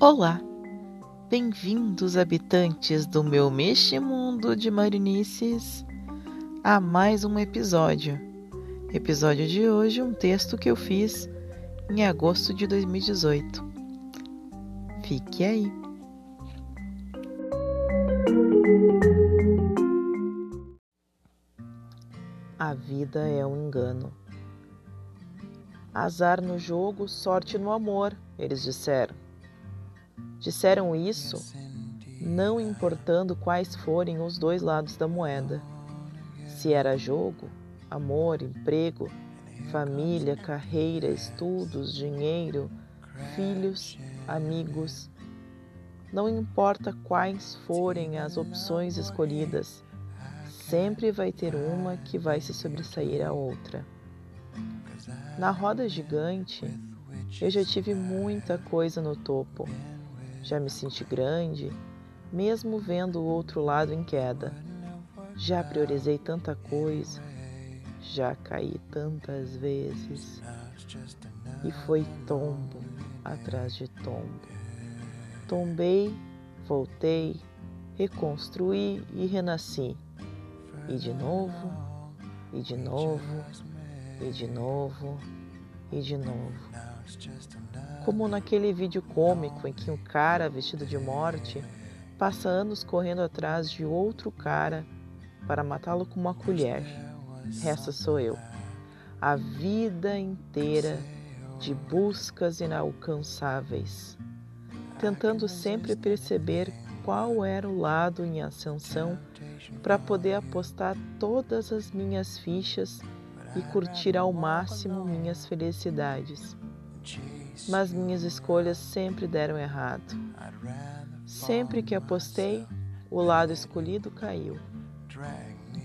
Olá, bem-vindos habitantes do meu mexe mundo de marinices a mais um episódio. Episódio de hoje, um texto que eu fiz em agosto de 2018. Fique aí. A vida é um engano. Azar no jogo, sorte no amor, eles disseram. Disseram isso não importando quais forem os dois lados da moeda. Se era jogo, amor, emprego, família, carreira, estudos, dinheiro, filhos, amigos. Não importa quais forem as opções escolhidas, sempre vai ter uma que vai se sobressair à outra. Na roda gigante, eu já tive muita coisa no topo. Já me senti grande, mesmo vendo o outro lado em queda. Já priorizei tanta coisa, já caí tantas vezes. E foi tombo atrás de tombo. Tombei, voltei, reconstruí e renasci. E de novo, e de novo, e de novo, e de novo. Como naquele vídeo cômico em que um cara vestido de morte passa anos correndo atrás de outro cara para matá-lo com uma colher. Essa sou eu. A vida inteira de buscas inalcançáveis, tentando sempre perceber qual era o lado em ascensão para poder apostar todas as minhas fichas e curtir ao máximo minhas felicidades. Mas minhas escolhas sempre deram errado. Sempre que apostei, o lado escolhido caiu.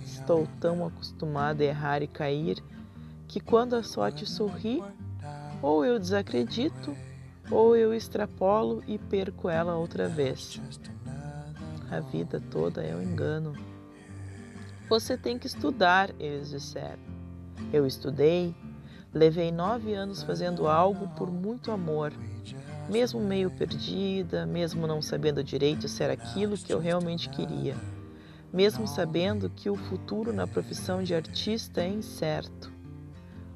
Estou tão acostumado a errar e cair que quando a sorte sorri, ou eu desacredito, ou eu extrapolo e perco ela outra vez. A vida toda é um engano. Você tem que estudar, eles disseram. Eu estudei, levei nove anos fazendo algo por muito amor, mesmo meio perdida, mesmo não sabendo direito se era aquilo que eu realmente queria, mesmo sabendo que o futuro na profissão de artista é incerto.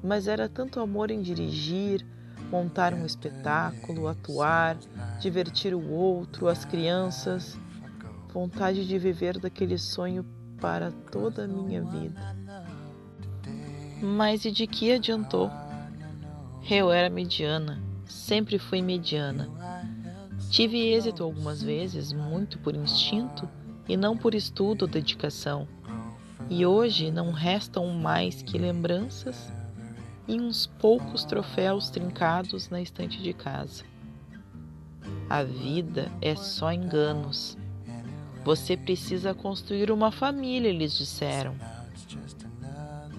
Mas era tanto amor em dirigir, montar um espetáculo, atuar, divertir o outro, as crianças, vontade de viver daquele sonho para toda a minha vida. Mas e de que adiantou? Eu era mediana, sempre fui mediana. Tive êxito algumas vezes, muito por instinto e não por estudo ou dedicação. E hoje não restam mais que lembranças e uns poucos troféus trincados na estante de casa. A vida é só enganos. Você precisa construir uma família, eles disseram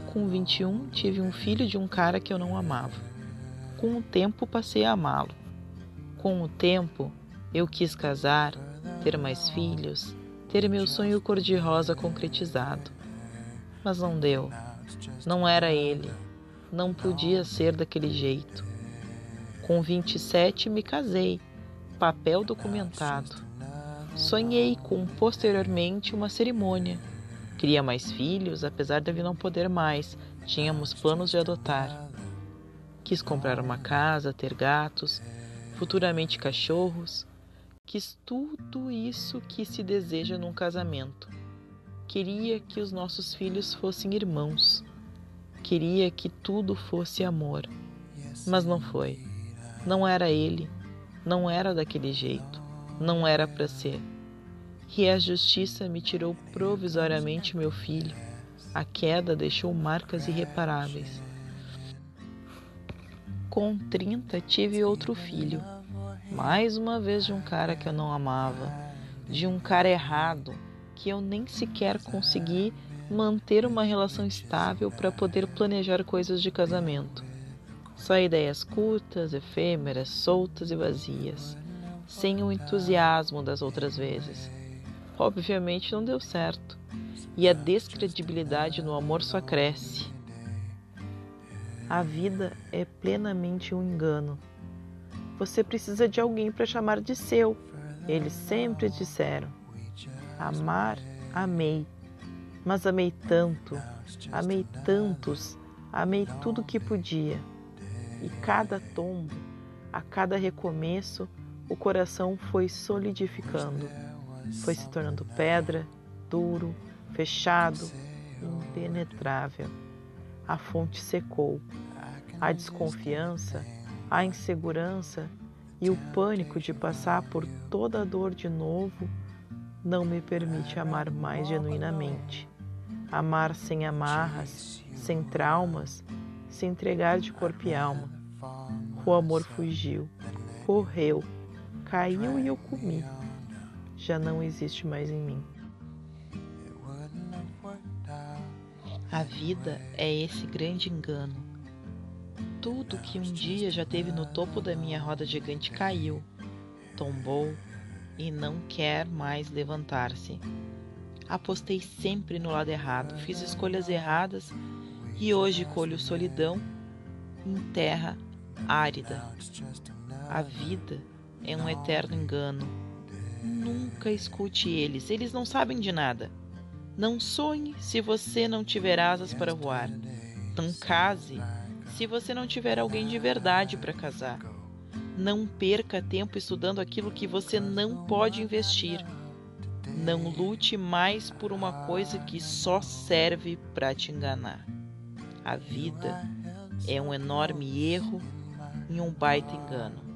com 21, tive um filho de um cara que eu não amava. Com o tempo, passei a amá-lo. Com o tempo, eu quis casar, ter mais filhos, ter meu sonho cor-de-rosa concretizado. Mas não deu. Não era ele. Não podia ser daquele jeito. Com 27, me casei. Papel documentado. Sonhei com posteriormente uma cerimônia Queria mais filhos, apesar de não poder mais. Tínhamos planos de adotar. Quis comprar uma casa, ter gatos, futuramente cachorros. Quis tudo isso que se deseja num casamento. Queria que os nossos filhos fossem irmãos. Queria que tudo fosse amor. Mas não foi. Não era ele. Não era daquele jeito. Não era para ser que a justiça me tirou provisoriamente meu filho. A queda deixou marcas irreparáveis. Com 30 tive outro filho, mais uma vez de um cara que eu não amava, de um cara errado, que eu nem sequer consegui manter uma relação estável para poder planejar coisas de casamento. Só ideias curtas, efêmeras, soltas e vazias, sem o entusiasmo das outras vezes obviamente não deu certo. E a descredibilidade no amor só cresce. A vida é plenamente um engano. Você precisa de alguém para chamar de seu. Eles sempre disseram. Amar, amei, mas amei tanto, amei tantos, amei tudo que podia. E cada tombo, a cada recomeço, o coração foi solidificando, foi se tornando pedra, duro, fechado, impenetrável. A fonte secou. A desconfiança, a insegurança e o pânico de passar por toda a dor de novo não me permite amar mais genuinamente. Amar sem amarras, sem traumas, se entregar de corpo e alma. O amor fugiu, correu, caiu e eu comi. Já não existe mais em mim. A vida é esse grande engano. Tudo que um dia já teve no topo da minha roda gigante caiu, tombou, e não quer mais levantar-se. Apostei sempre no lado errado, fiz escolhas erradas e hoje colho solidão em terra árida. A vida é um eterno engano. Nunca escute eles, eles não sabem de nada. Não sonhe se você não tiver asas para voar. Não case se você não tiver alguém de verdade para casar. Não perca tempo estudando aquilo que você não pode investir. Não lute mais por uma coisa que só serve para te enganar. A vida é um enorme erro e um baita engano.